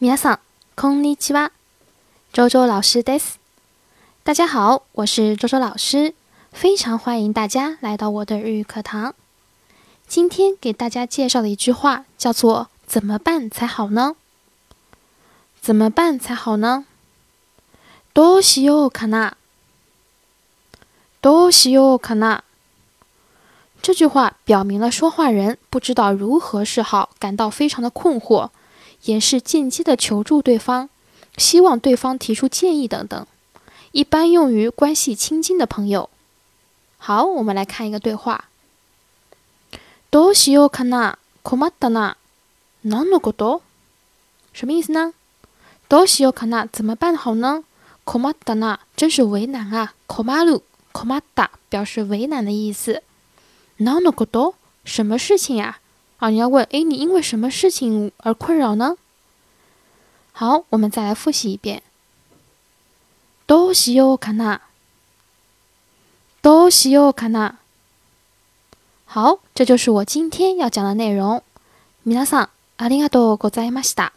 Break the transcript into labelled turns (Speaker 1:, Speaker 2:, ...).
Speaker 1: 皆さん、こんにちは。周周老师です。大家好，我是周周老师，非常欢迎大家来到我的日语课堂。今天给大家介绍的一句话叫做“怎么办才好呢？”怎么办才好呢？どうしようかな？どうしようかな？这句话表明了说话人不知道如何是好，感到非常的困惑。 也是间接的求助对方，希望对方提出建议等等，一般用于关系亲近的朋友。好，我们来看一个对话。どうしようかな、困ったな、何のこと？什么意思呢？どうしようかな，怎么办好呢？困ったな，真是为难啊。困る、困った表示为难的意思。何のこと？什么事情呀？啊， 你要问，哎，你因为什么事情而困扰呢？好，我们再来复习一遍。どうしようかな？どうしようかな？好，这就是我今天要讲的内容。皆さん、ありがとうございました。